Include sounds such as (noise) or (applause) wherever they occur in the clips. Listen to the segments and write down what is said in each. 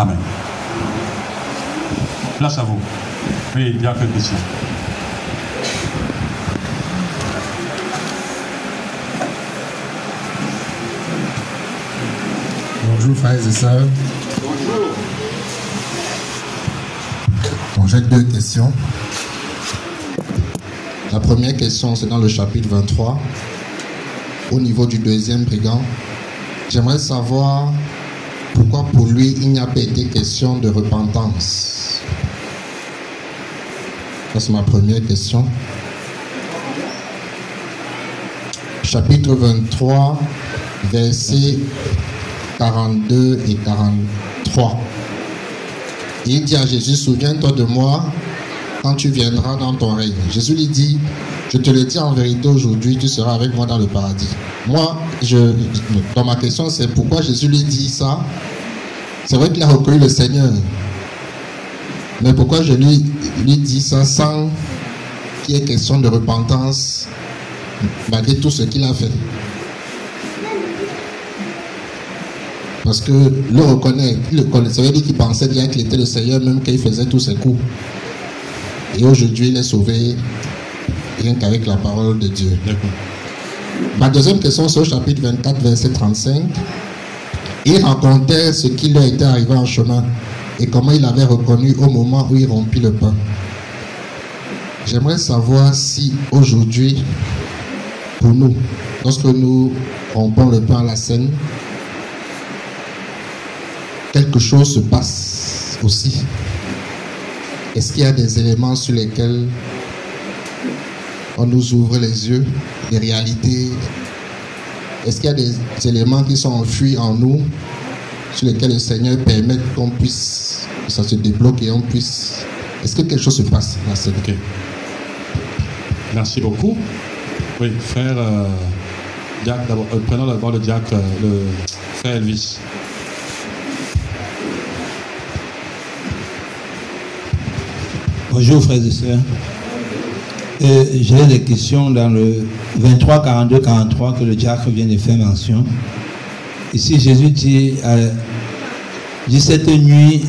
Amen. Place à vous. Oui, il y a. Bonjour frères et sœurs. Bonjour. Bon, j'ai deux questions. La première question, c'est dans le chapitre 23, au niveau du deuxième brigand. J'aimerais savoir pourquoi pour lui, il n'y a pas été question de repentance? Ça, c'est ma première question. Chapitre 23, versets 42 et 43. Il dit à Jésus, souviens-toi de moi quand tu viendras dans ton règne. Jésus lui dit, je te le dis en vérité aujourd'hui, tu seras avec moi dans le paradis. Moi, dans ma question, c'est pourquoi Jésus lui dit ça? C'est vrai qu'il a reconnu le Seigneur. Mais pourquoi je lui, lui dis ça sans qu'il y ait question de repentance malgré tout ce qu'il a fait? Parce que le reconnaît, il le. Ça veut dire qu'il pensait bien qu'il était le Seigneur même quand il faisait tous ses coups. Et aujourd'hui, il est sauvé rien qu'avec la parole de Dieu. D'accord. Ma deuxième question, c'est au chapitre 24, verset 35. Il racontait ce qui lui était arrivé en chemin et comment il avait reconnu au moment où il rompit le pain. J'aimerais savoir si aujourd'hui, pour nous, lorsque nous rompons le pain à la scène, quelque chose se passe aussi. Est-ce qu'il y a des éléments sur lesquels on nous ouvre les yeux, des réalités Est-ce qu'il y a des éléments qui sont enfuis en nous, sur lesquels le Seigneur permet qu'on puisse, que ça se débloque et on puisse... Est-ce que quelque chose se passe dans cette... Ok. Merci beaucoup. Oui, frère euh, Diacre, d'abord. Euh, prenons d'abord le diacre, euh, le frère Elvis. Bonjour frères et sœurs. J'ai des questions dans le 23, 42, 43 que le diacre vient de faire mention. Ici, Jésus dit, euh, dit cette nuit,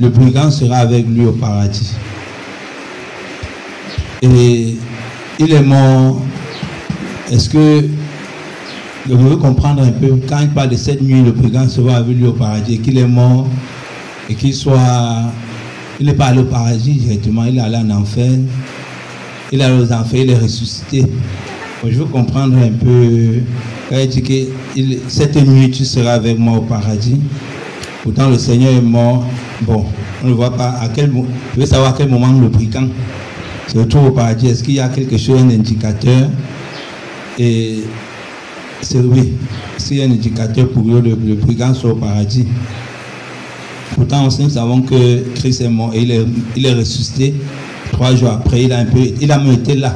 le brigand sera avec lui au paradis. Et il est mort. Est-ce que vous pouvez comprendre un peu, quand il parle de cette nuit, le brigand sera avec lui au paradis, qu'il est mort et qu'il soit il n'est pas allé au paradis directement, il est allé en enfer. Il allé aux enfers, il est ressuscité. Je veux comprendre un peu. Quand il dit que cette nuit tu seras avec moi au paradis. Pourtant le Seigneur est mort. Bon, on ne voit pas à quel moment. Je veux savoir à quel moment le brigand se retrouve au paradis. Est-ce qu'il y a quelque chose, un indicateur? Et c'est oui. S'il y a un indicateur pour que le, brigand soit au paradis? Pourtant, nous savons que Christ est mort et il est ressuscité. Trois jours après, il a, un peu, il a même été là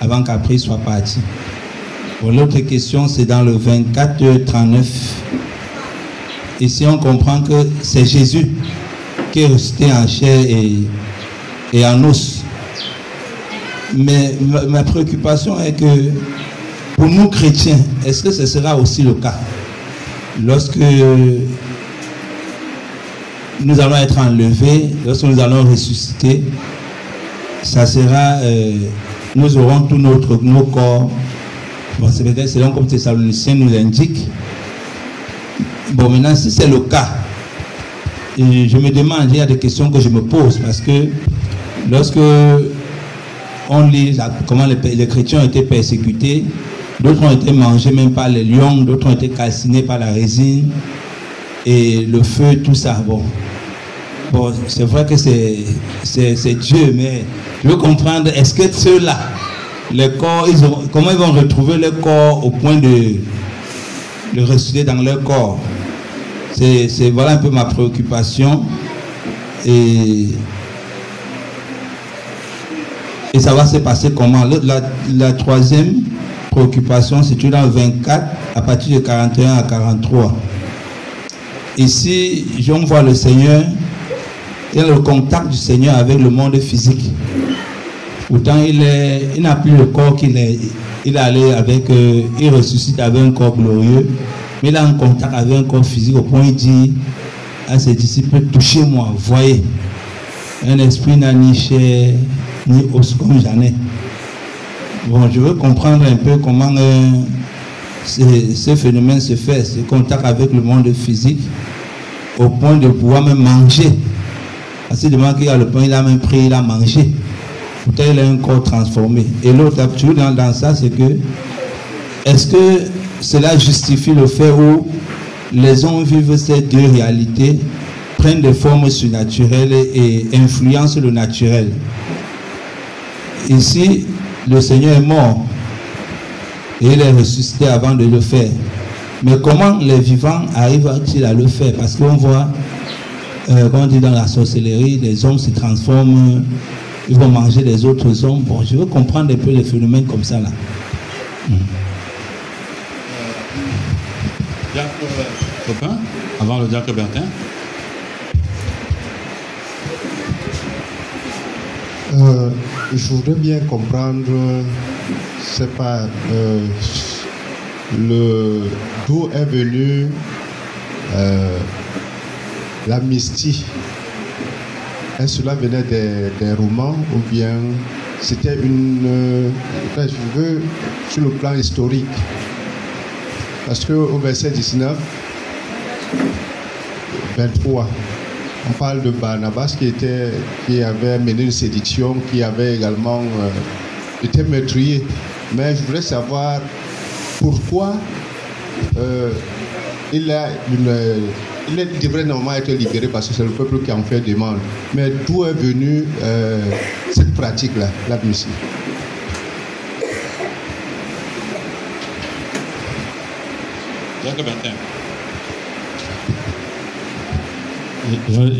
avant qu'après il soit parti. Bon, L'autre question, c'est dans le 24, 39. Ici, on comprend que c'est Jésus qui est ressuscité en chair et, et en os. Mais ma, ma préoccupation est que pour nous chrétiens, est-ce que ce sera aussi le cas? Lorsque nous allons être enlevés, lorsque nous allons ressusciter, ça sera, euh, nous aurons tous notre, nos corps. Bon, c'est selon comme Thessaloniciens nous indique. Bon, maintenant, si c'est le cas, je me demande, il y a des questions que je me pose parce que lorsque on lit comment les, les chrétiens ont été persécutés, d'autres ont été mangés même par les lions, d'autres ont été calcinés par la résine et le feu, tout ça. Bon, c'est vrai que c'est Dieu, mais je veux comprendre, est-ce que ceux-là, les corps, ils ont- comment ils vont retrouver leur corps au point de, de ressusciter dans leur corps? C'est voilà un peu ma préoccupation. Et, et ça va se passer comment? Le- la, la troisième préoccupation, c'est dans le 24, à partir de 41 à 43. Ici, on voit le Seigneur, il a le contact du Seigneur avec le monde physique. Pourtant, il est- il n'a plus le corps qu'il est. Il est allé avec, euh, il ressuscite avec un corps glorieux, mais il a un contact avec un corps physique au point il dit, à ses disciples, touchez-moi, voyez. Un esprit n'a ni chair, ni os comme j'en ai. Bon, je veux comprendre un peu comment euh, ce, phénomène se fait, ce contact avec le monde physique, au point de pouvoir même manger. Qu'il a le pain, il a même pris, il a mangé. Pourtant, il a un corps transformé. Et l'autre, dans, dans ça, c'est que, est-ce que cela justifie le fait où les hommes vivent ces deux réalités, prennent des formes surnaturelles et influencent le naturel? Ici, le Seigneur est mort et il est ressuscité avant de le faire. Mais comment les vivants arrivent-ils à le faire? Parce qu'on voit, euh, on dit dans la sorcellerie, les hommes se transforment, ils vont manger les autres hommes. Bon, je veux comprendre un peu les phénomènes comme ça là. Copain, avant le diacre Bertin. Euh, je voudrais bien comprendre, c'est pas euh, le d'où est venu euh, l'amnistie. Est-ce cela venait des, des, romans ou bien c'était une. je veux sur le plan historique. Parce qu'au verset 19, 23, on parle de Barnabas qui, était, qui avait mené une sédition, qui avait également euh, été meurtrier. Mais je voudrais savoir pourquoi euh, il, a il, devrait normalement être libéré parce que c'est le peuple qui en fait demande. Mais d'où est venue euh, cette pratique-là, l'admission?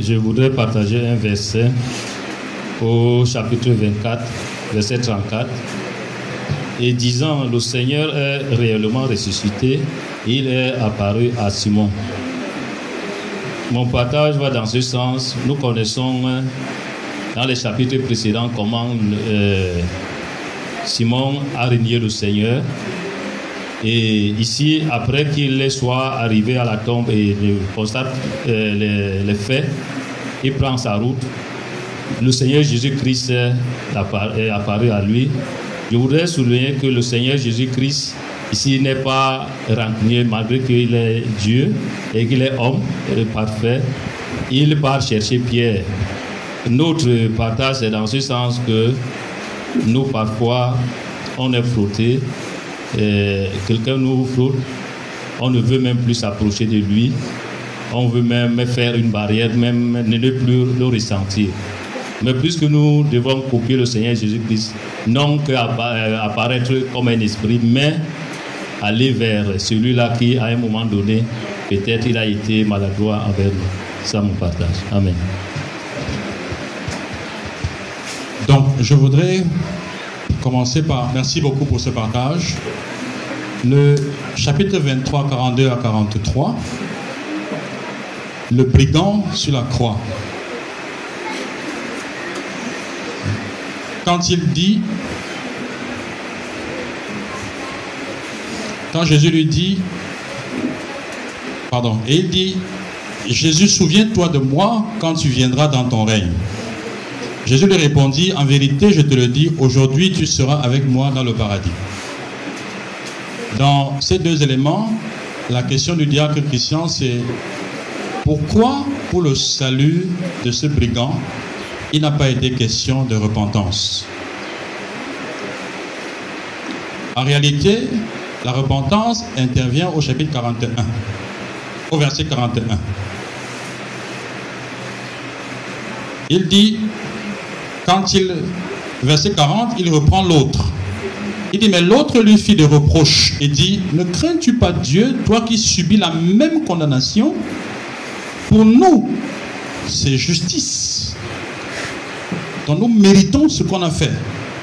Je voudrais partager un verset au chapitre 24, verset 34. Et disant, le Seigneur est réellement ressuscité, il est apparu à Simon. Mon partage va dans ce sens. Nous connaissons euh, dans les chapitres précédents comment euh, Simon a régné le Seigneur et ici, après qu'il soit arrivé à la tombe et constate euh, les, faits, il prend sa route. Le Seigneur Jésus-Christ est apparu à lui. Je voudrais souligner que le Seigneur Jésus-Christ ici n'est pas rancunier malgré qu'il est Dieu et qu'il est homme parfait. Il part chercher Pierre. Notre partage est dans ce sens que nous parfois on est frotté quelqu'un nous flotte, on ne veut même plus s'approcher de lui, on veut même faire une barrière, même ne plus le ressentir. Mais puisque nous devons copier le Seigneur Jésus-Christ, non qu'apparaître comme un esprit, mais aller vers celui-là qui, à un moment donné, peut-être il a été maladroit envers nous. Ça, mon partage. Amen. Donc, je voudrais commencer par merci beaucoup pour ce partage. Le chapitre 23, 42 à 43, le brigand sur la croix. Quand il dit, quand Jésus lui dit, pardon, et il dit, Jésus, souviens-toi de moi quand tu viendras dans ton règne. Jésus lui répondit, en vérité, je te le dis, aujourd'hui tu seras avec moi dans le paradis. Dans ces deux éléments, la question du diacre Christian, c'est pourquoi, pour le salut de ce brigand, il n'a pas été question de repentance? En réalité, la repentance intervient au chapitre 41, au verset 41. Il dit, quand il, verset 40, il reprend l'autre. Il dit, mais l'autre lui fit des reproches et dit, ne crains-tu pas Dieu, toi qui subis la même condamnation? Pour nous, c'est justice. Donc nous méritons ce qu'on a fait.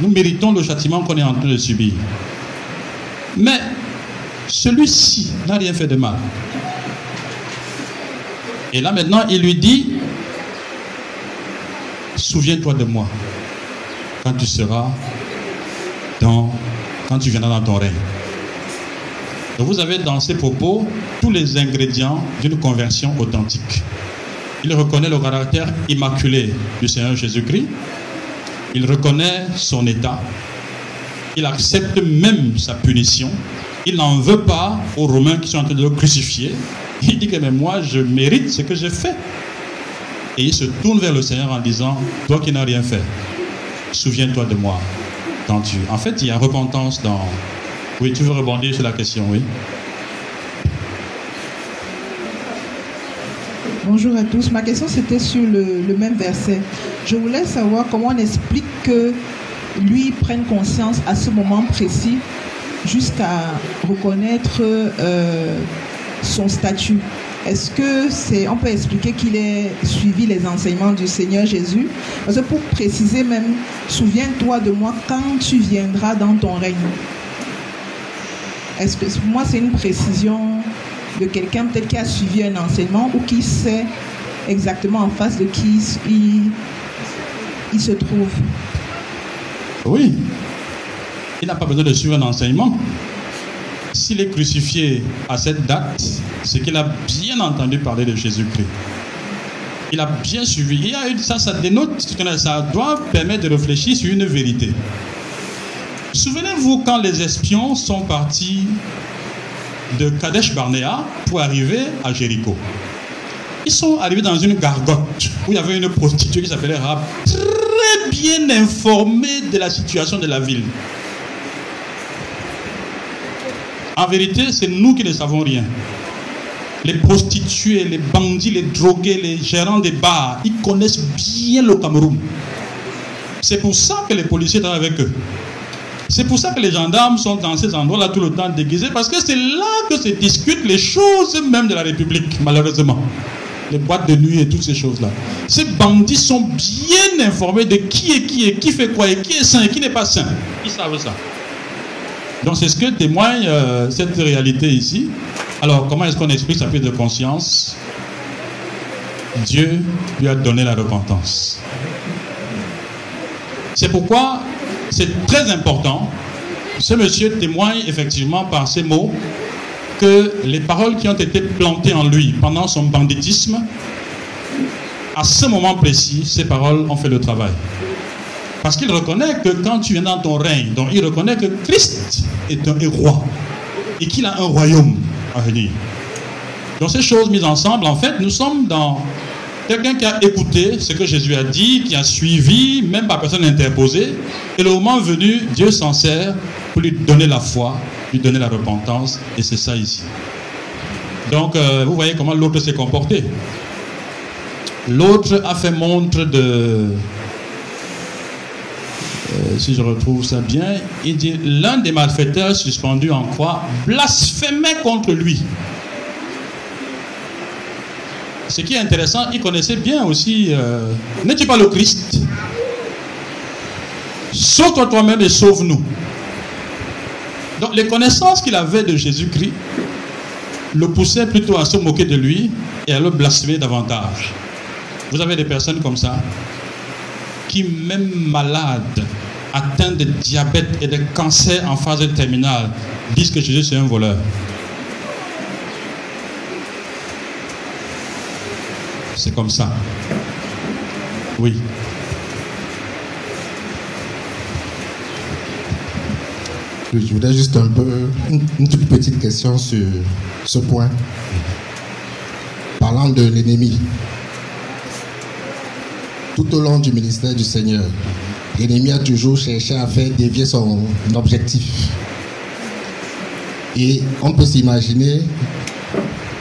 Nous méritons le châtiment qu'on est en train de subir. Mais celui-ci n'a rien fait de mal. Et là maintenant, il lui dit, souviens-toi de moi quand tu seras dans, quand tu viendras dans ton règne. Donc vous avez dans ces propos tous les ingrédients d'une conversion authentique. il reconnaît le caractère immaculé du Seigneur Jésus-Christ. Il reconnaît son état. Il accepte même sa punition. Il n'en veut pas aux Romains qui sont en train de le crucifier. Il dit que moi, je mérite ce que j'ai fait. Et il se tourne vers le Seigneur en disant, toi qui n'as rien fait, souviens-toi de moi. Quand tu... En fait, il y a repentance dans... Oui, tu veux rebondir sur la question, oui. Bonjour à tous. Ma question c'était sur le même verset. Je voulais savoir comment on explique que lui prenne conscience à ce moment précis jusqu'à reconnaître euh, son statut. Est-ce que c'est, on peut expliquer qu'il ait suivi les enseignements du Seigneur Jésus? Parce que pour préciser même, souviens-toi de moi quand tu viendras dans ton règne. Est-ce que pour moi c'est une précision de quelqu'un peut-être qui a suivi un enseignement ou qui sait exactement en face de qui il, il se trouve? Oui. Il n'a pas besoin de suivre un enseignement. S'il est crucifié à cette date, c'est qu'il a bien entendu parler de Jésus-Christ. Il a bien suivi. Ça, ça dénote, ça doit permettre de réfléchir sur une vérité. Souvenez-vous quand les espions sont partis de Kadesh Barnea pour arriver à Jéricho. Ils sont arrivés dans une gargote où il y avait une prostituée qui s'appelait Rab, très bien informée de la situation de la ville. En vérité, c'est nous qui ne savons rien. Les prostituées, les bandits, les drogués, les gérants des bars, ils connaissent bien le Cameroun. C'est pour ça que les policiers travaillent avec eux. C'est pour ça que les gendarmes sont dans ces endroits-là tout le temps déguisés, parce que c'est là que se discutent les choses même de la République, malheureusement. Les boîtes de nuit et toutes ces choses-là. Ces bandits sont bien informés de qui est qui et qui fait quoi et qui est sain et qui n'est pas sain. Ils savent ça. Donc c'est ce que témoigne euh, cette réalité ici. Alors comment est-ce qu'on explique sa prise de conscience? Dieu lui a donné la repentance. C'est pourquoi c'est très important. Ce monsieur témoigne effectivement par ces mots que les paroles qui ont été plantées en lui pendant son banditisme, à ce moment précis, ces paroles ont fait le travail. Parce qu'il reconnaît que quand tu viens dans ton règne, donc il reconnaît que Christ est un roi et qu'il a un royaume à venir. Donc ces choses mises ensemble, en fait, nous sommes dans quelqu'un qui a écouté ce que Jésus a dit, qui a suivi, même par personne interposée, et le moment venu, Dieu s'en sert pour lui donner la foi, lui donner la repentance, et c'est ça ici. Donc, euh, vous voyez comment l'autre s'est comporté. L'autre a fait montre de, si je retrouve ça bien, il dit l'un des malfaiteurs suspendus en croix blasphémait contre lui. Ce qui est intéressant, il connaissait bien aussi, euh, n'es-tu pas le Christ? Sauve-toi toi-même et sauve-nous. Donc les connaissances qu'il avait de Jésus-Christ le poussaient plutôt à se moquer de lui et à le blasphémer davantage. Vous avez des personnes comme ça qui, même malades, atteints de diabète et de cancer en phase terminale, disent que Jésus c'est un voleur. C'est comme ça. Oui. Je voudrais juste un peu, une toute petite question sur ce point. Parlant de l'ennemi, tout au long du ministère du Seigneur, l'ennemi a toujours cherché à faire dévier son objectif. Et on peut s'imaginer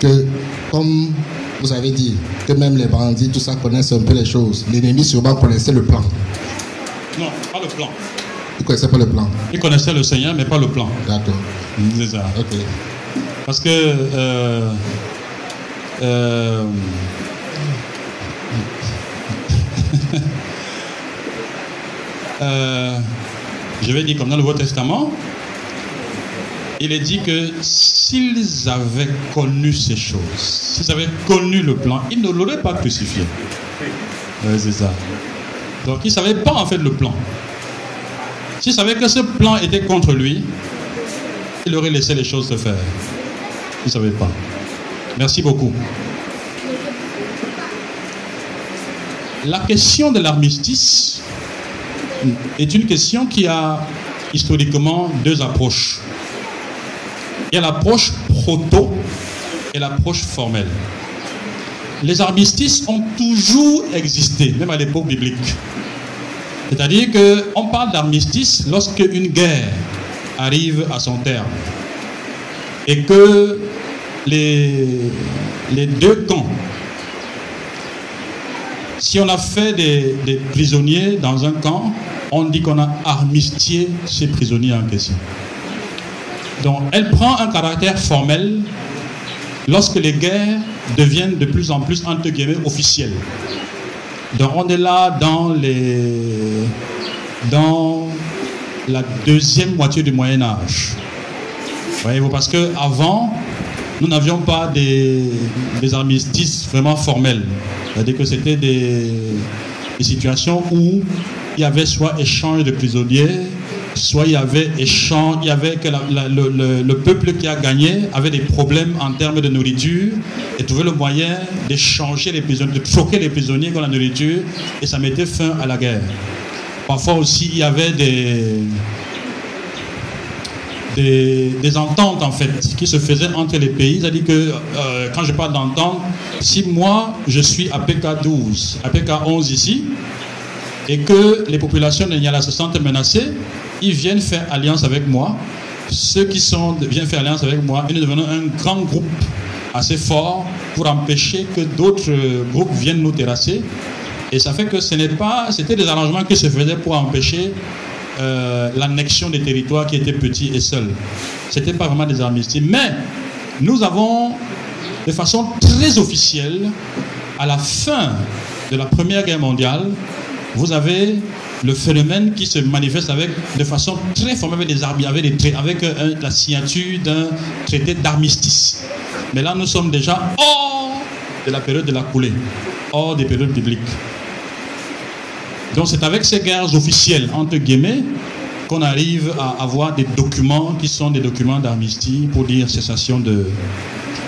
que, comme vous avez dit, que même les bandits, tout ça, connaissent un peu les choses. L'ennemi sûrement connaissait le plan. Non, pas le plan. Il connaissait pas le plan. Il connaissait le Seigneur, mais pas le plan. D'accord. C'est ça. Ok. Parce que euh, euh, euh, je vais dire comme dans le Nouveau Testament, il est dit que s'ils avaient connu ces choses, s'ils avaient connu le plan, ils ne l'auraient pas crucifié. Ouais, c'est ça. Donc ils ne savaient pas en fait le plan. S'ils savaient que ce plan était contre lui, il aurait laissé les choses se faire. Il ne savait pas. Merci beaucoup. la question de l'armistice est une question qui a historiquement deux approches. Il y a l'approche proto et l'approche formelle. Les armistices ont toujours existé, même à l'époque biblique. C'est-à-dire qu'on parle d'armistice lorsque une guerre arrive à son terme et que les, les deux camps, si on a fait des, des prisonniers dans un camp, on dit qu'on a armistié ces prisonniers en question. Donc elle prend un caractère formel lorsque les guerres deviennent de plus en plus, entre guillemets, officielles. Donc on est là dans, les, dans la deuxième moitié du Moyen Âge. Voyez-vous, parce qu'avant, nous n'avions pas des, armistices vraiment formels. C'est-à-dire que c'était des situations où il y avait soit échange de prisonniers, soit il y avait échange, il y avait que le, le, le, peuple qui a gagné avait des problèmes en termes de nourriture et trouvait le moyen d'échanger les prisonniers, de troquer les prisonniers contre la nourriture et ça mettait fin à la guerre. Parfois aussi il y avait des, des, ententes en fait qui se faisaient entre les pays. C'est-à-dire que euh, quand je parle d'entente, si moi je suis APK 12, APK 11 ici, et que les populations de Niala se sentent menacées, ils viennent faire alliance avec moi. Ceux qui sont, viennent faire alliance avec moi et nous devenons un grand groupe assez fort pour empêcher que d'autres groupes viennent nous terrasser. Et ça fait que ce n'est pas, c'était des arrangements qui se faisaient pour empêcher euh, l'annexion des territoires qui étaient petits et seuls. C'était pas vraiment des armistices. Mais nous avons, de façon très officielle, à la fin de la Première Guerre mondiale, vous avez le phénomène qui se manifeste avec, de façon très formelle avec, des avec euh, la signature d'un traité d'armistice. Mais là, nous sommes déjà hors de la période de la coulée, hors des périodes bibliques. Donc c'est avec ces guerres officielles, entre guillemets, qu'on arrive à avoir des documents qui sont des documents d'armistice pour dire cessation de,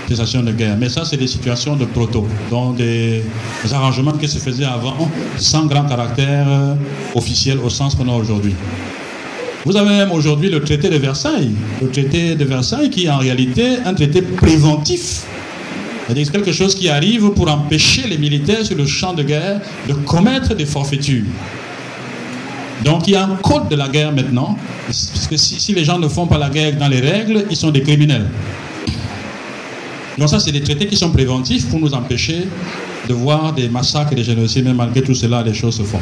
cessation de guerre. Mais ça, c'est des situations de proto, donc des, des, arrangements qui se faisaient avant sans grand caractère officiel au sens qu'on a aujourd'hui. Vous avez même aujourd'hui le traité de Versailles, le traité de Versailles qui est en réalité un traité préventif. C'est-à-dire quelque chose qui arrive pour empêcher les militaires sur le champ de guerre de commettre des forfaitures. Donc il y a un code de la guerre maintenant, parce que si les gens ne font pas la guerre dans les règles, ils sont des criminels. Donc ça, c'est des traités qui sont préventifs pour nous empêcher de voir des massacres et des génocides, mais malgré tout cela, les choses se font.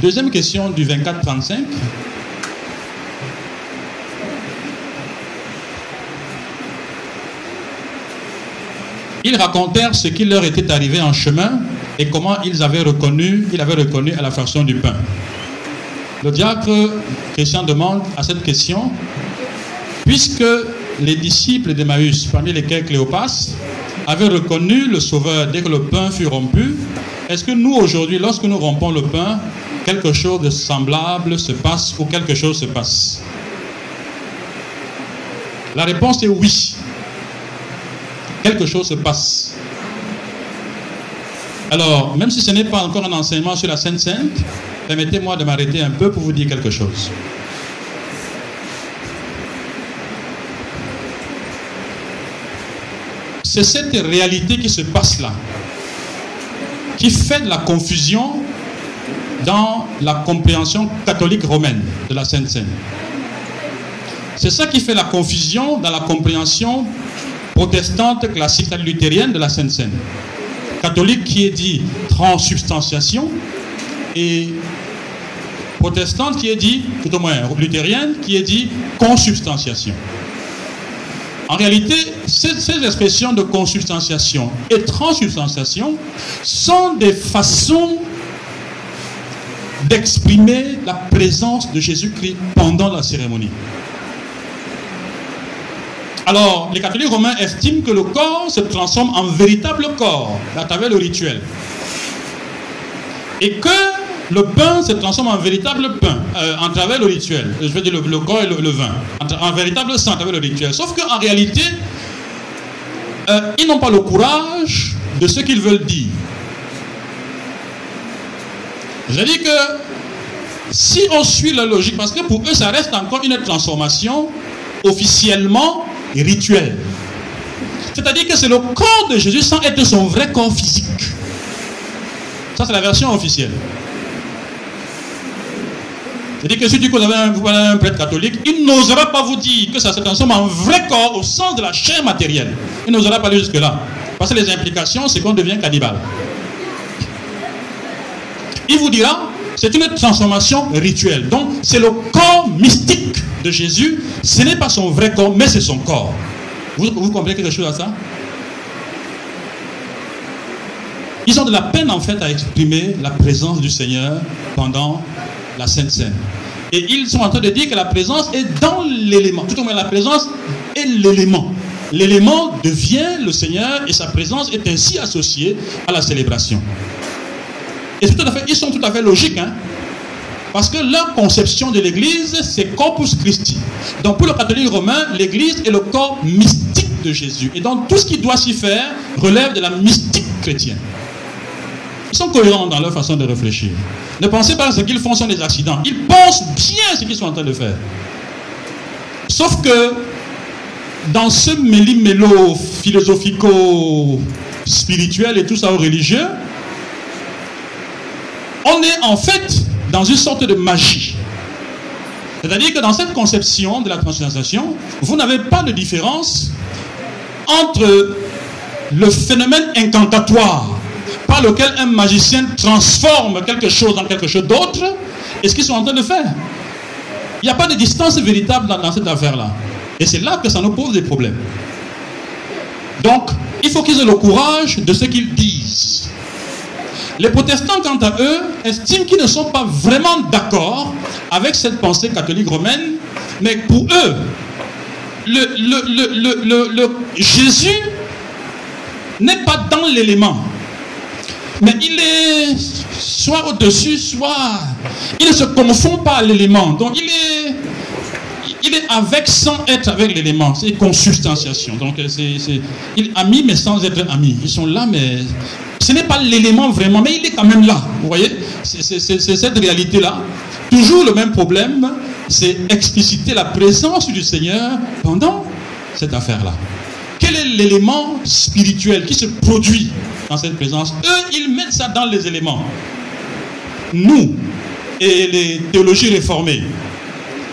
Deuxième question du 24-35. Ils racontèrent ce qui leur était arrivé en chemin et comment ils avaient reconnu, ils avaient reconnu à la fraction du pain. Le diacre Christian demande à cette question, puisque les disciples d'Emmaüs, parmi lesquels Cléopas, avaient reconnu le Sauveur dès que le pain fut rompu, est-ce que nous, aujourd'hui, lorsque nous rompons le pain, quelque chose de semblable se passe ou quelque chose se passe? La réponse est oui. Quelque chose se passe. Alors, même si ce n'est pas encore un enseignement sur la Sainte Sainte, permettez-moi de m'arrêter un peu pour vous dire quelque chose. C'est cette réalité qui se passe là, qui fait de la confusion dans la compréhension catholique romaine de la Sainte Seine. C'est ça qui fait la confusion dans la compréhension protestante classique luthérienne de la Sainte Seine. Catholique qui est dit transsubstantiation et protestante qui est dit, tout au moins luthérienne, qui est dit consubstantiation. En réalité, ces, expressions de consubstantiation et transsubstantiation sont des façons d'exprimer la présence de Jésus-Christ pendant la cérémonie. Alors, les catholiques romains estiment que le corps se transforme en véritable corps à travers le rituel. Et que le pain se transforme en véritable pain euh, en travers le rituel. Je veux dire le, corps et le, vin. En, véritable sang travers le rituel. Sauf qu'en réalité, euh, ils n'ont pas le courage de ce qu'ils veulent dire. Je dis que si on suit la logique, parce que pour eux, ça reste encore une transformation officiellement rituelle. C'est-à-dire que c'est le corps de Jésus sans être son vrai corps physique. Ça, c'est la version officielle. C'est-à-dire que si tu connais un, vous un prêtre catholique, il n'osera pas vous dire que ça se transforme en vrai corps au sens de la chair matérielle. Il n'osera pas aller jusque-là. Parce que les implications, c'est qu'on devient cannibale. Il vous dira, c'est une transformation rituelle. Donc, c'est le corps mystique de Jésus. Ce n'est pas son vrai corps, mais c'est son corps. Vous, vous comprenez quelque chose à ça? Ils ont de la peine en fait à exprimer la présence du Seigneur pendant la Sainte Seine. Et ils sont en train de dire que la présence est dans l'élément. Tout au moins la présence est l'élément. L'élément devient le Seigneur et sa présence est ainsi associée à la célébration. Et tout à fait, ils sont tout à fait logiques. Hein? Parce que leur conception de l'Église, c'est Corpus Christi. Donc pour le catholique romain, l'Église est le corps mystique de Jésus. Et donc tout ce qui doit s'y faire relève de la mystique chrétienne. Ils sont cohérents dans leur façon de réfléchir. Ne pensez pas que ce qu'ils font sont des accidents. Ils pensent bien ce qu'ils sont en train de faire. Sauf que dans ce méli-mélo philosophico-spirituel et tout ça au religieux, on est en fait dans une sorte de magie. C'est-à-dire que dans cette conception de la transcendance, vous n'avez pas de différence entre le phénomène incantatoire par lequel un magicien transforme quelque chose en quelque chose d'autre et ce qu'ils sont en train de faire. Il n'y a pas de distance véritable dans, cette affaire-là. Et c'est là que ça nous pose des problèmes. Donc, il faut qu'ils aient le courage de ce qu'ils disent. Les protestants, quant à eux, estiment qu'ils ne sont pas vraiment d'accord avec cette pensée catholique romaine, mais pour eux, le Jésus n'est pas dans l'élément. Mais il est soit au-dessus, soit... Il ne se confond pas à l'élément. Donc il est, il est avec sans être avec l'élément. C'est consubstantiation. Donc c'est, il est ami mais sans être ami. Ils sont là mais ce n'est pas l'élément vraiment, mais il est quand même là. Vous voyez? C'est cette réalité-là. Toujours le même problème, c'est expliciter la présence du Seigneur pendant cette affaire-là. Quel est l'élément spirituel qui se produit dans cette présence Eux, ils mettent ça dans les éléments. Nous, et les théologies réformées,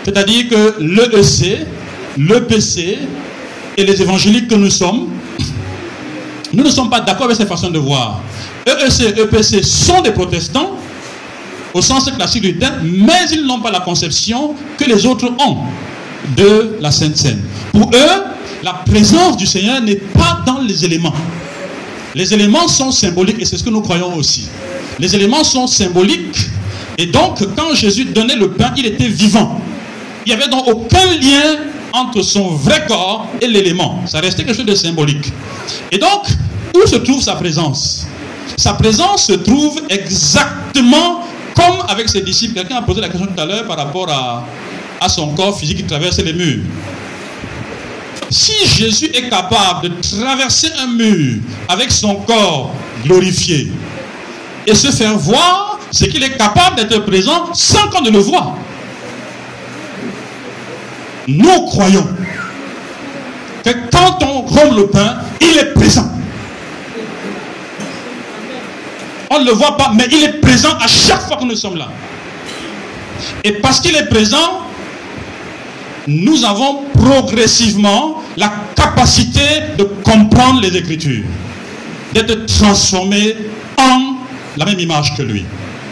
c'est-à-dire que l'EEC, l'EPC et les évangéliques que nous sommes, (clears throat) nous ne sommes pas d'accord avec cette façon de voir. EEC, EPC sont des protestants, au sens classique du terme, mais ils n'ont pas la conception que les autres ont de la Sainte Seine. Pour eux, la présence du Seigneur n'est pas dans les éléments. Les éléments sont symboliques et c'est ce que nous croyons aussi. Les éléments sont symboliques et donc quand Jésus donnait le pain, il était vivant. Il n'y avait donc aucun lien entre son vrai corps et l'élément. Ça restait quelque chose de symbolique. Et donc, où se trouve sa présence? Sa présence se trouve exactement comme avec ses disciples. Quelqu'un a posé la question tout à l'heure par rapport à, son corps physique qui traversait les murs. Si Jésus est capable de traverser un mur avec son corps glorifié et se faire voir, c'est qu'il est capable d'être présent sans qu'on ne le voie. Nous croyons que quand on rompt le pain, il est présent. On ne le voit pas, mais il est présent à chaque fois que nous sommes là. Et parce qu'il est présent, nous avons progressivement la capacité de comprendre les Écritures, d'être transformés en la même image que lui.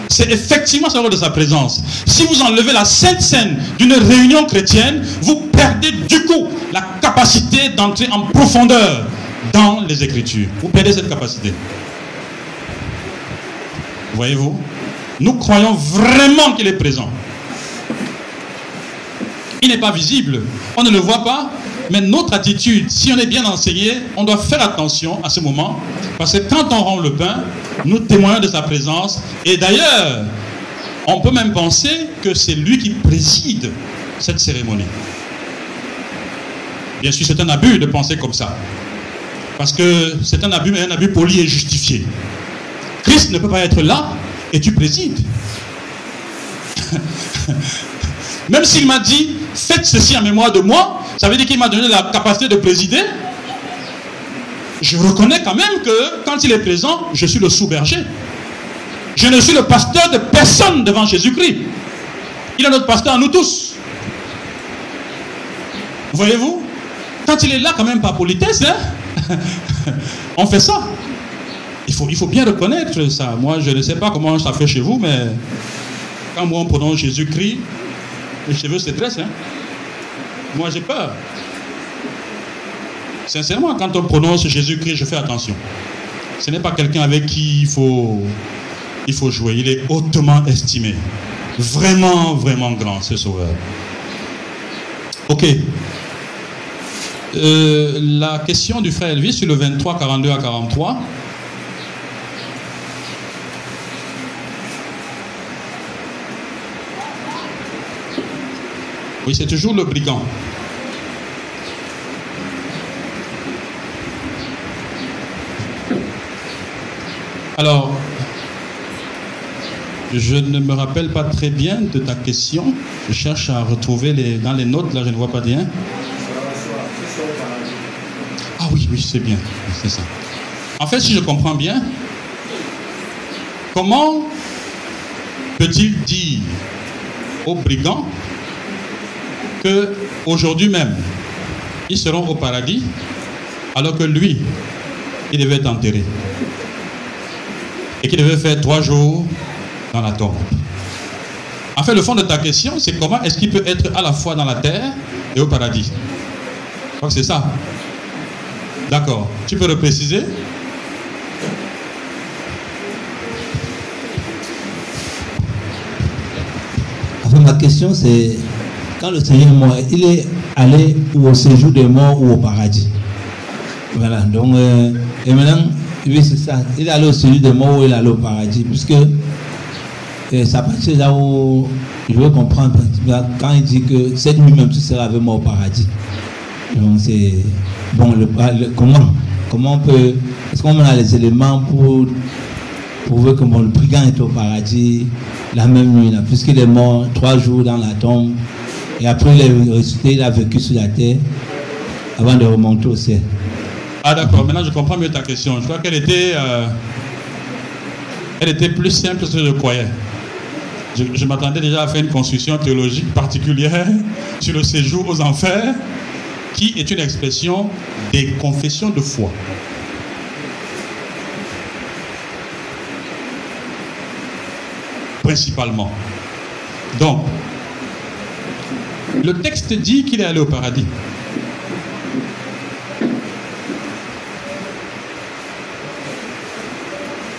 C'est effectivement ce rôle de sa présence. Si vous enlevez la sainte scène d'une réunion chrétienne, vous perdez du coup la capacité d'entrer en profondeur dans les Écritures. Vous perdez cette capacité. Voyez-vous Nous croyons vraiment qu'il est présent. Il n'est pas visible. On ne le voit pas. Mais notre attitude, si on est bien enseigné, on doit faire attention à ce moment. Parce que quand on rend le pain, nous témoignons de sa présence. Et d'ailleurs, on peut même penser que c'est lui qui préside cette cérémonie. Bien sûr, c'est un abus de penser comme ça. Parce que c'est un abus, mais un abus poli et justifié. Christ ne peut pas être là et tu présides. (laughs) Même s'il m'a dit, faites ceci en mémoire de moi, ça veut dire qu'il m'a donné la capacité de présider. Je reconnais quand même que quand il est présent, je suis le sous-berger. Je ne suis le pasteur de personne devant Jésus-Christ. Il est notre pasteur à nous tous. Voyez-vous Quand il est là, quand même par politesse, hein (laughs) on fait ça. Il faut, il faut bien reconnaître ça. Moi, je ne sais pas comment ça fait chez vous, mais quand moi on prononce Jésus-Christ, les cheveux se dressent. Hein? Moi, j'ai peur. Sincèrement, quand on prononce Jésus-Christ, je fais attention. Ce n'est pas quelqu'un avec qui il faut, il faut jouer. Il est hautement estimé. Vraiment, vraiment grand, ce sauveur. Ok. Euh, la question du frère Elvis sur le 23, 42 à 43. Oui, c'est toujours le brigand. Alors, je ne me rappelle pas très bien de ta question. Je cherche à retrouver dans les notes, là je ne vois pas bien. Ah oui, oui, c'est bien. En fait, si je comprends bien, comment peut-il dire aux brigands aujourd'hui même, ils seront au paradis, alors que lui, il devait être enterré. Et qu'il devait faire trois jours dans la tombe. En fait, le fond de ta question, c'est comment est-ce qu'il peut être à la fois dans la terre et au paradis? C'est ça. D'accord. Tu peux le préciser ma question, c'est le Seigneur est mort, il est allé au séjour des morts ou au paradis. Voilà, donc, euh, et maintenant, oui, c'est ça. Il est allé au séjour des morts ou il est allé au paradis, puisque euh, ça passe là où je veux comprendre quand il dit que cette nuit même tu seras avec moi au paradis. Donc, c'est bon, le, comment, comment on peut, est-ce qu'on a les éléments pour prouver que bon, le brigand est au paradis la même nuit, puisqu'il est mort trois jours dans la tombe. Et après, il il a vécu sur la terre avant de remonter au ciel. Ah d'accord, maintenant je comprends mieux ta question. Je crois qu'elle était, euh, elle était plus simple que ce que je croyais. Je m'attendais déjà à faire une construction théologique particulière (laughs) sur le séjour aux enfers, qui est une expression des confessions de foi. Principalement. Donc, le texte dit qu'il est allé au paradis.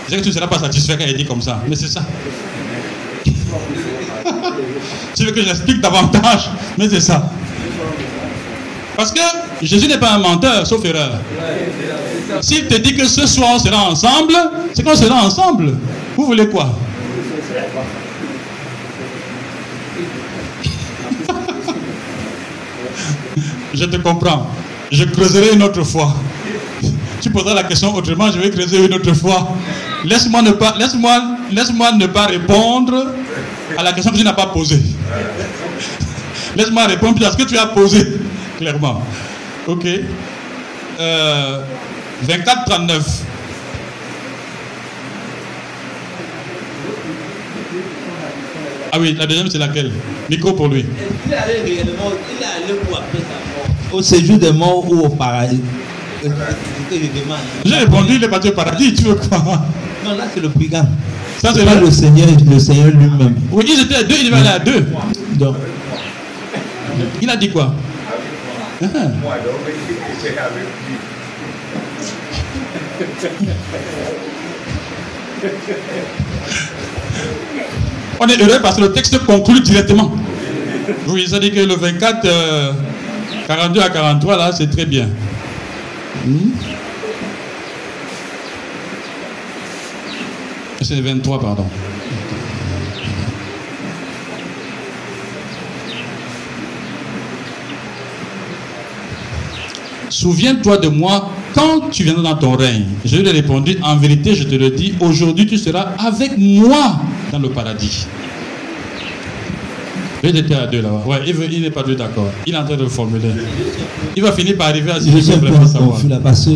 Je sais que tu ne seras pas satisfait quand il dit comme ça, mais c'est ça. (laughs) tu veux que j'explique davantage, mais c'est ça. Parce que Jésus n'est pas un menteur, sauf erreur. S'il te dit que ce soir on sera ensemble, c'est qu'on sera ensemble. Vous voulez quoi? Je te comprends. Je creuserai une autre fois. Tu poseras la question autrement, je vais creuser une autre fois. Laisse-moi ne pas, laisse-moi, laisse-moi ne pas répondre à la question que tu n'as pas posée. Laisse-moi répondre à ce que tu as posé, clairement. Ok. Euh, 24, 39. Ah oui, la deuxième c'est laquelle? Micro pour lui. Il allé réellement, il allé pour après mort. Au séjour des morts ou au paradis J'ai répondu, il est parti au paradis, tu veux quoi? Non, là c'est le brigand. Ça c'est le... Seigneur, le Seigneur lui-même. Oui, ils étaient à deux, il devait aller à deux. Donc, Il a dit quoi? Ah. On est heureux parce que le texte conclut directement. Oui, ça dit que le 24, euh, 42 à 43, là, c'est très bien. Hmm? C'est 23, pardon. Souviens-toi de moi quand tu viendras dans ton règne. Je lui ai répondu, en vérité, je te le dis, aujourd'hui tu seras avec moi dans le paradis. Ils étaient à deux là-bas. Ouais, il, il n'est pas deux d'accord. Il est en train de le formuler. Il va finir par arriver à ce vraiment savoir. parce que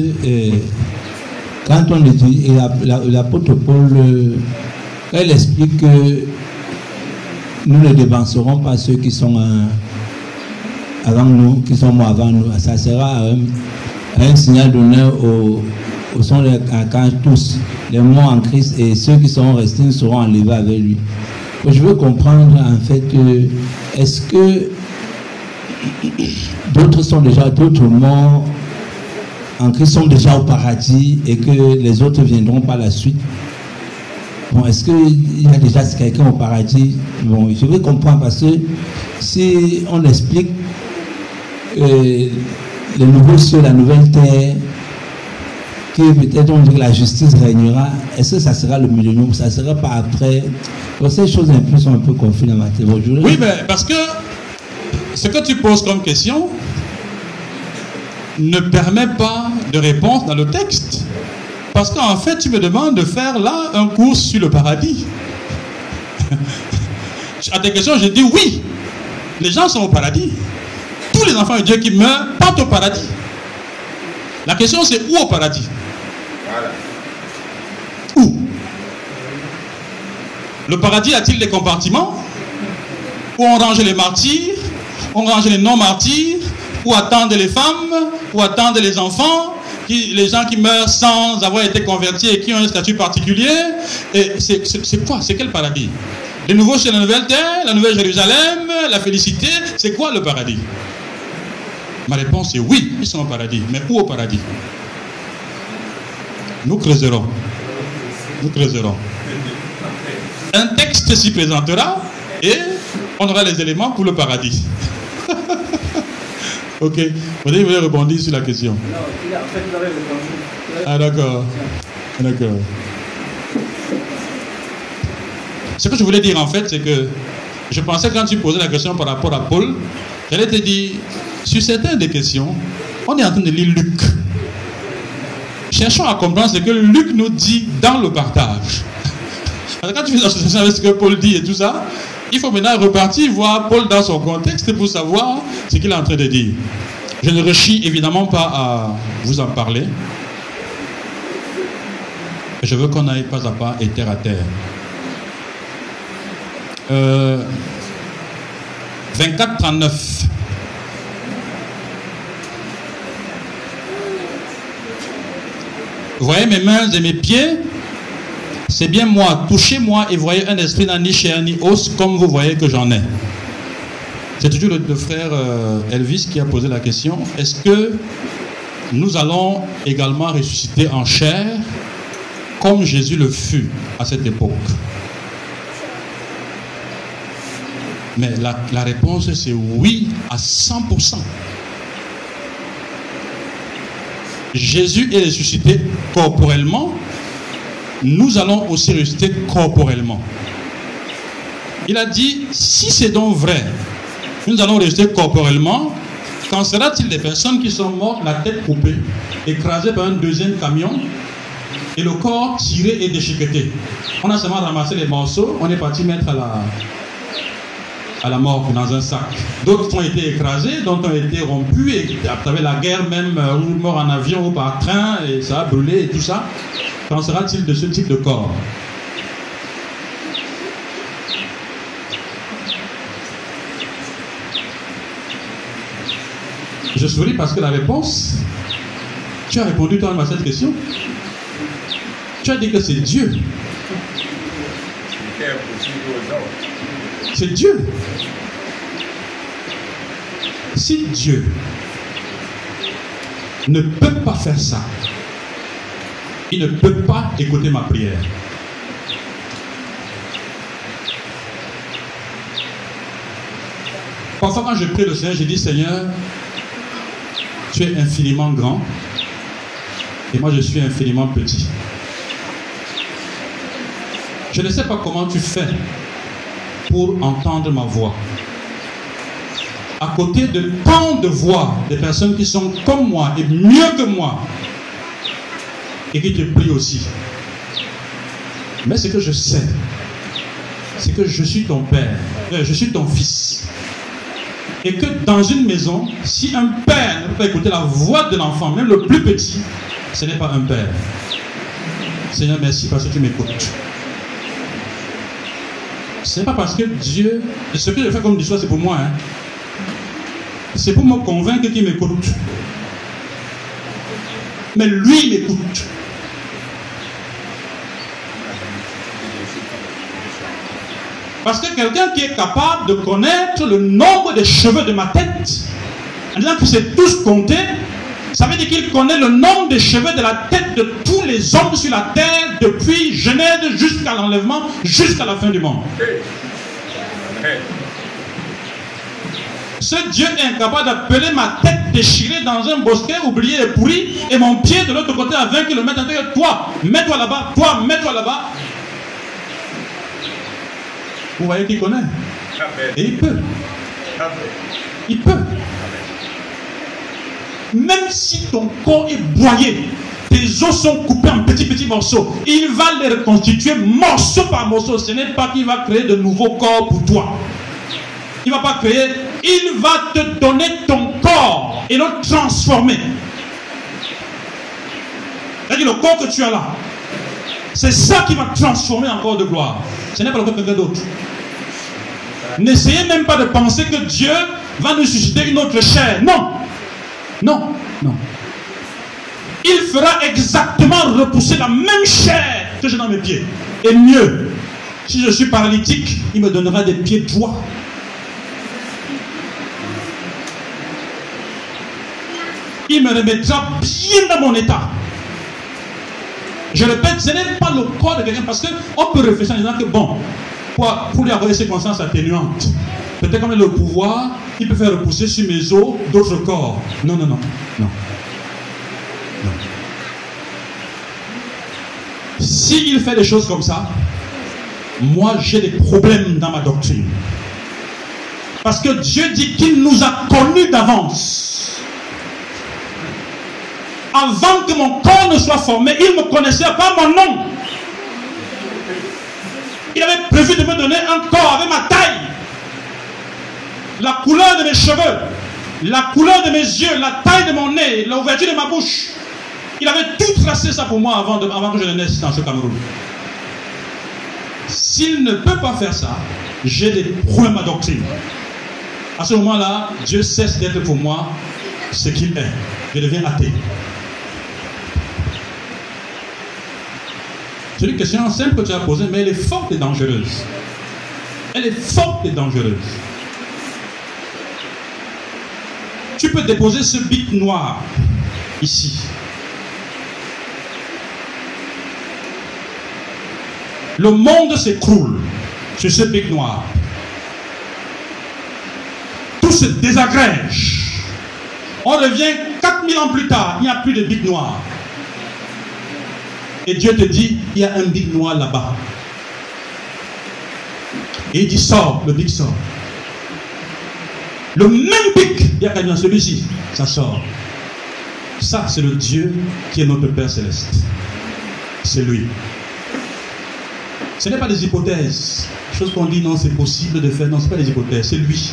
quand on le dit, l'apôtre Paul, euh, elle explique que nous ne dévancerons pas ceux qui sont euh, avant nous, qui sont morts avant nous. Ça sera un, un signal d'honneur aux, aux sont les, tous les morts en Christ et ceux qui seront restés seront enlevés avec lui. Je veux comprendre en fait, euh, est-ce que d'autres sont déjà, d'autres morts en Christ sont déjà au paradis et que les autres viendront par la suite? Bon, est-ce qu'il y a déjà quelqu'un au paradis? Bon, je veux comprendre parce que si on explique euh, le nouveau ciel, la nouvelle terre, que peut-être on dit que la justice régnera, est-ce que ça sera le millénium Ça sera pas après? Ces choses un peu sont un peu confuses dans ma je voudrais- Oui, mais parce que ce que tu poses comme question ne permet pas de réponse dans le texte. Parce qu'en fait, tu me demandes de faire là un cours sur le paradis. (laughs) à tes questions, je dis oui. Les gens sont au paradis. Tous les enfants de Dieu qui meurent partent au paradis. La question c'est où au paradis Où Le paradis a-t-il des compartiments Où on range les martyrs On range les non-martyrs Où attendent les femmes Où attendent les enfants Les gens qui meurent sans avoir été convertis et qui ont un statut particulier? Et c'est quoi? C'est quel paradis? Les nouveaux c'est la nouvelle terre, la nouvelle Jérusalem, la félicité C'est quoi le paradis? Ma réponse est oui, ils sont au paradis. Mais où au paradis? Nous creuserons. Nous creuserons. Un texte s'y présentera et on aura les éléments pour le paradis. (laughs) ok. Vous avez rebondi sur la question. Ah d'accord. D'accord. Ce que je voulais dire en fait, c'est que je pensais quand tu posais la question par rapport à Paul, j'allais te dire, sur certaines des questions, on est en train de lire Luc. Cherchons à comprendre ce que Luc nous dit dans le partage. Quand tu fais avec ce que Paul dit et tout ça, il faut maintenant repartir voir Paul dans son contexte pour savoir ce qu'il est en train de dire. Je ne rechis évidemment pas à vous en parler. Je veux qu'on aille pas à pas et terre à terre. Euh, 24-39. Voyez mes mains et mes pieds? C'est bien moi. Touchez-moi et voyez un esprit n'a ni chair ni os comme vous voyez que j'en ai. C'est toujours le, frère euh, Elvis qui a posé la question. Est-ce que nous allons également ressusciter en chair comme Jésus le fut à cette époque? Mais la, la réponse c'est oui à 100%. Jésus est ressuscité corporellement, nous allons aussi ressusciter corporellement. Il a dit, si c'est donc vrai, nous allons ressusciter corporellement, qu'en sera-t-il des personnes qui sont mortes, la tête coupée, écrasées par un deuxième camion, et le corps tiré et déchiqueté? On a seulement ramassé les morceaux, on est parti mettre à la, à la mort dans un sac. D'autres ont été écrasés, d'autres ont été rompus, et à travers la guerre même, euh, ou morts en avion ou par train, et ça a brûlé et tout ça. Qu'en sera-t-il de ce type de corps? Je souris parce que la réponse, tu as répondu toi-même à cette question. Tu as dit que c'est Dieu. C'est Dieu. Si Dieu ne peut pas faire ça, il ne peut pas écouter ma prière. Parfois quand je prie le Seigneur, je dis Seigneur, tu es infiniment grand et moi je suis infiniment petit. Je ne sais pas comment tu fais pour entendre ma voix. À côté de tant de voix, des personnes qui sont comme moi et mieux que moi, et qui te prient aussi. Mais ce que je sais, c'est que je suis ton père, euh, je suis ton fils. Et que dans une maison, si un père ne peut pas écouter la voix de l'enfant, même le plus petit, ce n'est pas un père. Seigneur, merci parce que tu m'écoutes. Ce n'est pas parce que Dieu. Ce que je fais comme du soir, c'est pour moi. Hein. C'est pour me convaincre qu'il m'écoute. Mais lui m'écoute. Parce que quelqu'un qui est capable de connaître le nombre de cheveux de ma tête, en disant que c'est tous compté, ça veut dire qu'il connaît le nombre de cheveux de la tête de tous les hommes sur la terre, depuis Genèse jusqu'à l'enlèvement, jusqu'à la fin du monde. Ce Dieu est incapable d'appeler ma tête déchirée dans un bosquet, oublié et pourri, et mon pied de l'autre côté à 20 km. Toi, mets-toi là-bas, toi, mets-toi là-bas. Vous voyez qu'il connaît. Et il peut. Il peut. Même si ton corps est broyé, tes os sont coupés en petits petits morceaux, il va les reconstituer morceau par morceau. Ce n'est pas qu'il va créer de nouveaux corps pour toi. Il ne va pas créer, il va te donner ton corps et le transformer. C'est-à-dire le corps que tu as là. C'est ça qui va transformer en corps de gloire. Ce n'est pas le corps de quelqu'un d'autre. N'essayez même pas de penser que Dieu va nous susciter une autre chair. Non. Non. Non. Il fera exactement repousser la même chair que j'ai dans mes pieds. Et mieux, si je suis paralytique, il me donnera des pieds droits. Il me remettra bien dans mon état. Je répète, ce n'est pas le corps de quelqu'un parce qu'on peut réfléchir en disant que bon, pour, lui avoir des circonstances atténuantes. Peut-être il a le pouvoir, il peut faire repousser sur mes os d'autres corps. Non, non, non. Non. non. S'il fait des choses comme ça, moi j'ai des problèmes dans ma doctrine. Parce que Dieu dit qu'il nous a connus d'avance. Avant que mon corps ne soit formé, il me connaissait pas mon nom. Il avait prévu de me donner un corps avec ma taille, la couleur de mes cheveux, la couleur de mes yeux, la taille de mon nez, l'ouverture de ma bouche. Il avait tout tracé ça pour moi avant, que je ne naisse dans ce Cameroun. S'il ne peut pas faire ça, j'ai des problèmes à doctrine. À ce moment-là, Dieu cesse d'être pour moi ce qu'il est. Je deviens athée. C'est une question simple que tu as posée, mais elle est forte et dangereuse. Elle est forte et dangereuse. Tu peux déposer ce bic noir ici. Le monde s'écroule sur ce bic noir. Tout se désagrège. On revient 4000 ans plus tard, il n'y a plus de bic noir. Et Dieu te dit, il y a un bic noir là-bas. Et il dit, sort, le bic sort. Le même bic, il y a quelqu'un, celui-ci, ça sort. Ça, c'est le Dieu qui est notre Père céleste. C'est lui. Ce n'est pas des hypothèses. Chose qu'on dit, non, c'est possible de faire. Non, ce n'est pas des hypothèses, c'est lui.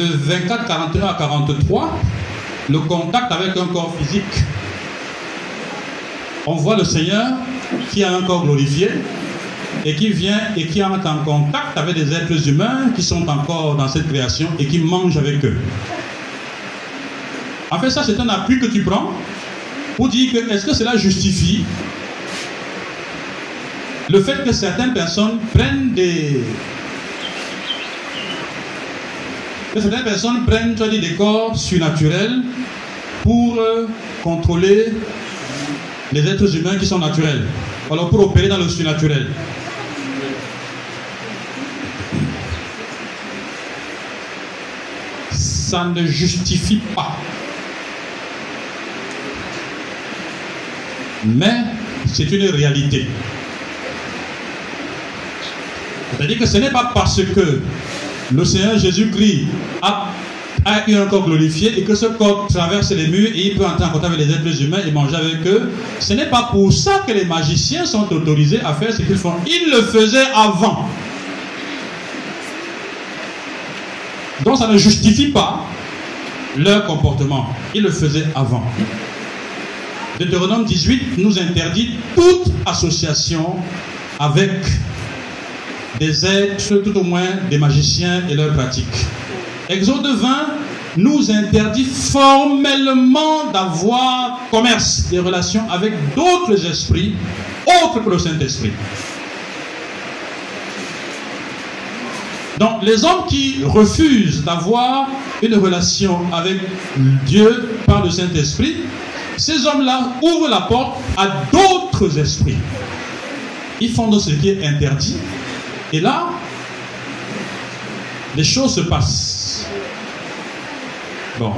Le 24, 41 à 43, le contact avec un corps physique. On voit le Seigneur qui a un corps glorifié et qui vient et qui entre en contact avec des êtres humains qui sont encore dans cette création et qui mange avec eux. En fait, ça, c'est un appui que tu prends pour dire que est-ce que cela justifie le fait que certaines personnes prennent des, certaines personnes prennent des corps surnaturels pour euh, contrôler les êtres humains qui sont naturels. Alors pour opérer dans le surnaturel. Ça ne justifie pas. Mais c'est une réalité. C'est-à-dire que ce n'est pas parce que le Seigneur Jésus-Christ a, a eu un corps glorifié et que ce corps traverse les murs et il peut entrer en contact avec les êtres humains et manger avec eux. Ce n'est pas pour ça que les magiciens sont autorisés à faire ce qu'ils font. Ils le faisaient avant. Donc ça ne justifie pas leur comportement. Ils le faisaient avant. Deutéronome 18 nous interdit toute association avec des êtres, tout au moins des magiciens et leurs pratiques. Exode 20 nous interdit formellement d'avoir commerce, des relations avec d'autres esprits, autres que le Saint-Esprit. Donc les hommes qui refusent d'avoir une relation avec Dieu par le Saint-Esprit, ces hommes-là ouvrent la porte à d'autres esprits. Ils font de ce qui est interdit. Et là, les choses se passent. Bon.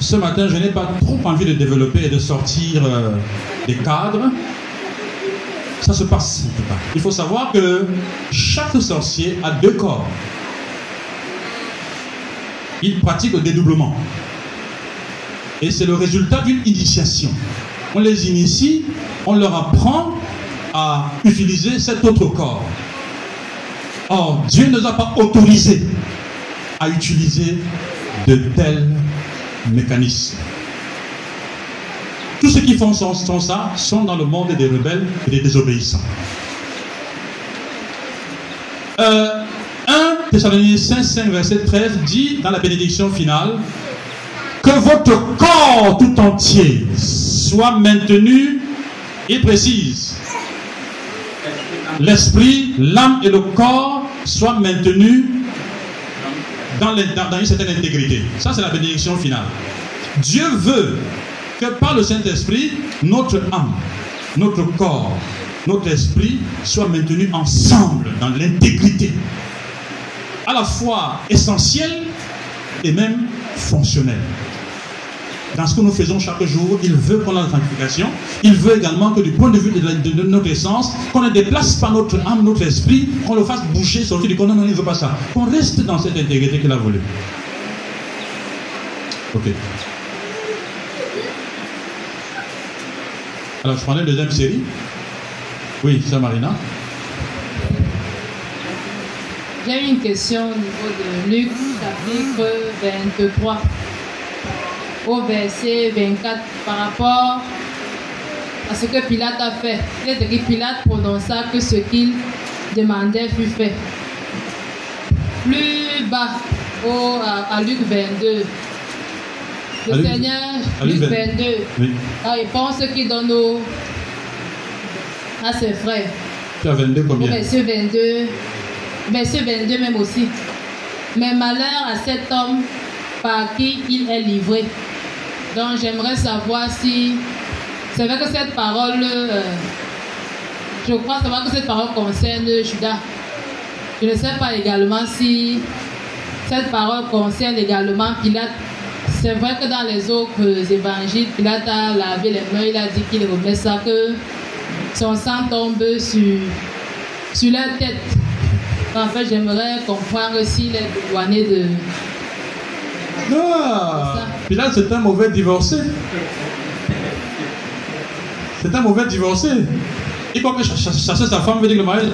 Ce matin, je n'ai pas trop envie de développer et de sortir euh, des cadres. Ça se passe. Il faut savoir que chaque sorcier a deux corps. Il pratique le dédoublement. Et c'est le résultat d'une initiation. On les initie, on leur apprend à utiliser cet autre corps. Or, Dieu ne nous a pas autorisés à utiliser de tels mécanismes. Tous ceux qui font son- son ça sont dans le monde des rebelles et des désobéissants. Euh, 1 Thessaloniciens 5, verset 13 dit dans la bénédiction finale que votre corps tout entier soit maintenu, il précise, l'esprit, l'âme et le corps soient maintenus dans, une certaine intégrité. Ça, c'est la bénédiction finale. Dieu veut que par le Saint-Esprit, notre âme, notre corps, notre esprit soient maintenus ensemble dans l'intégrité, à la fois essentielle et même fonctionnelle. Dans ce que nous faisons chaque jour, il veut qu'on ait la sanctification. Il veut également que du point de vue de, la- notre essence, qu'on ne déplace pas notre âme, notre esprit, qu'on le fasse bouger, sortir du. Non, non, il ne veut pas ça. Qu'on reste dans cette intégrité qu'il a voulu. Ok. Alors, je prends une deuxième série. Oui, ça, Marina. J'ai une question au niveau de Luc, chapitre 23, au verset 24, par rapport à ce que Pilate a fait. Il est écrit Pilate prononça que ce qu'il demandait fut fait. Plus bas, au, à, à Luc 22, le À Seigneur, à Luc Luc 20. 22, Oui. la réponse qu'il donne au- à ses frères. Tu as 22 Au combien verset 22, verset 22 même aussi. Mais malheur à cet homme par qui il est livré. Donc j'aimerais savoir si c'est vrai que cette parole, euh, je crois savoir que cette parole concerne Judas. Je ne sais pas également si cette parole concerne également Pilate. C'est vrai que dans les autres évangiles, Pilate a lavé les mains, il a dit qu'il remet ça, que son sang tombe sur, sur leur tête. En fait, j'aimerais comprendre s'il est douané de. Ah. Pilate, c'est un mauvais divorcé. C'est un mauvais divorcé. Il ch- chasser sa femme veut dire que le mariage.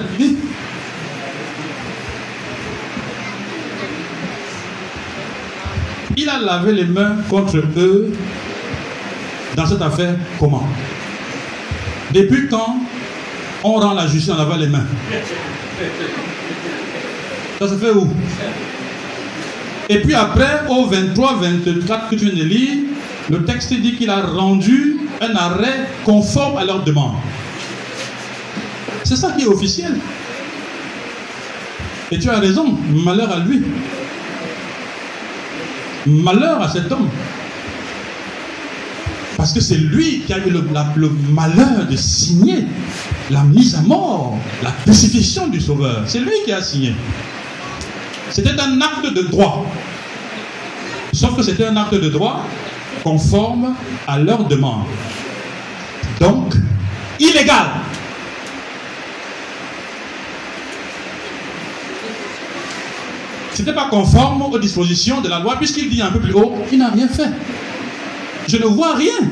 Il a lavé les mains contre eux dans cette affaire comment? Depuis quand on rend la justice en lavant les mains? Ça se fait où? Et puis après, au 23, 24 que tu viens de lire, le texte dit qu'il a rendu un arrêt conforme à leur demande. C'est ça qui est officiel. Et tu as raison, malheur à lui. Malheur à cet homme. Parce que c'est lui qui a eu le, le malheur de signer la mise à mort, la crucifixion du Sauveur. C'est lui qui a signé. C'était un acte de droit. Sauf que c'était un acte de droit conforme à leur demande. Donc, illégal. Ce n'était pas conforme aux dispositions de la loi, puisqu'il dit un peu plus haut, il n'a rien fait. Je ne vois rien.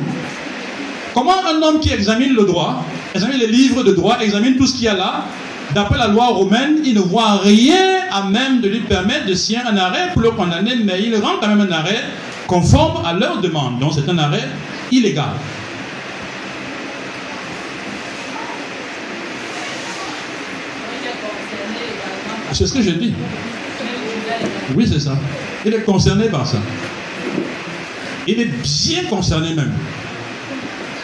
Comment un homme qui examine le droit, examine les livres de droit, examine tout ce qu'il y a là, d'après la loi romaine, il ne voit rien à même de lui permettre de signer un arrêt pour le condamner, mais il rend quand même un arrêt conforme à leur demande. Donc c'est un arrêt illégal. C'est ce que je dis. Oui, c'est ça. Il est concerné par ça. Il est bien concerné même.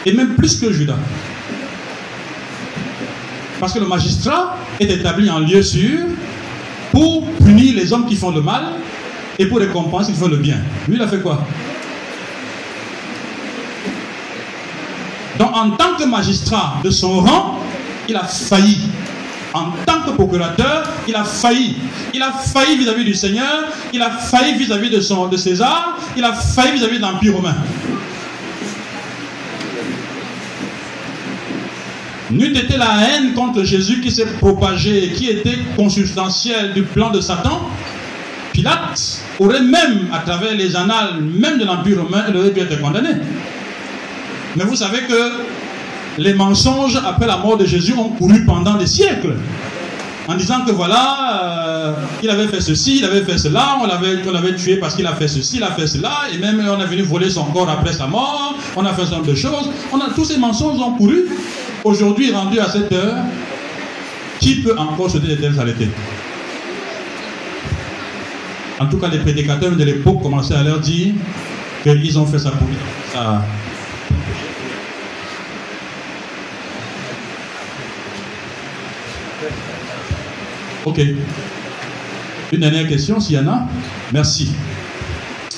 Et même plus que Judas. Parce que le magistrat est établi en lieu sûr pour punir les hommes qui font le mal et pour récompenser ceux qui font le bien. Lui, il a fait quoi? Donc, en tant que magistrat de son rang, il a failli. En tant que procurateur, il a failli. Il a failli vis-à-vis du Seigneur, il a failli vis-à-vis de, de César, il a failli vis-à-vis de l'Empire romain. N'eût été la haine contre Jésus qui s'est propagée et qui était consubstantielle du plan de Satan, Pilate aurait même, à travers les annales même de l'Empire romain, il aurait pu être condamné. Mais vous savez que les mensonges après la mort de Jésus ont couru pendant des siècles. En disant que voilà, euh, il avait fait ceci, il avait fait cela, on l'avait, on l'avait tué parce qu'il a fait ceci, il a fait cela, et même on est venu voler son corps après sa mort, on a fait ce genre de choses. On a, tous ces mensonges ont couru. Aujourd'hui, rendu à cette heure, qui peut encore se dire de telles saletés En tout cas, les prédicateurs de l'époque commençaient à leur dire qu'ils ont fait ça pour ça. Ok. Une dernière question, s'il y en a. Merci.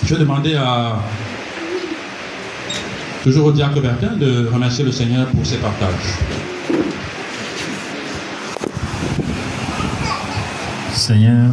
Je vais demander à toujours au diacre Bertin de remercier le Seigneur pour ses partages. Seigneur,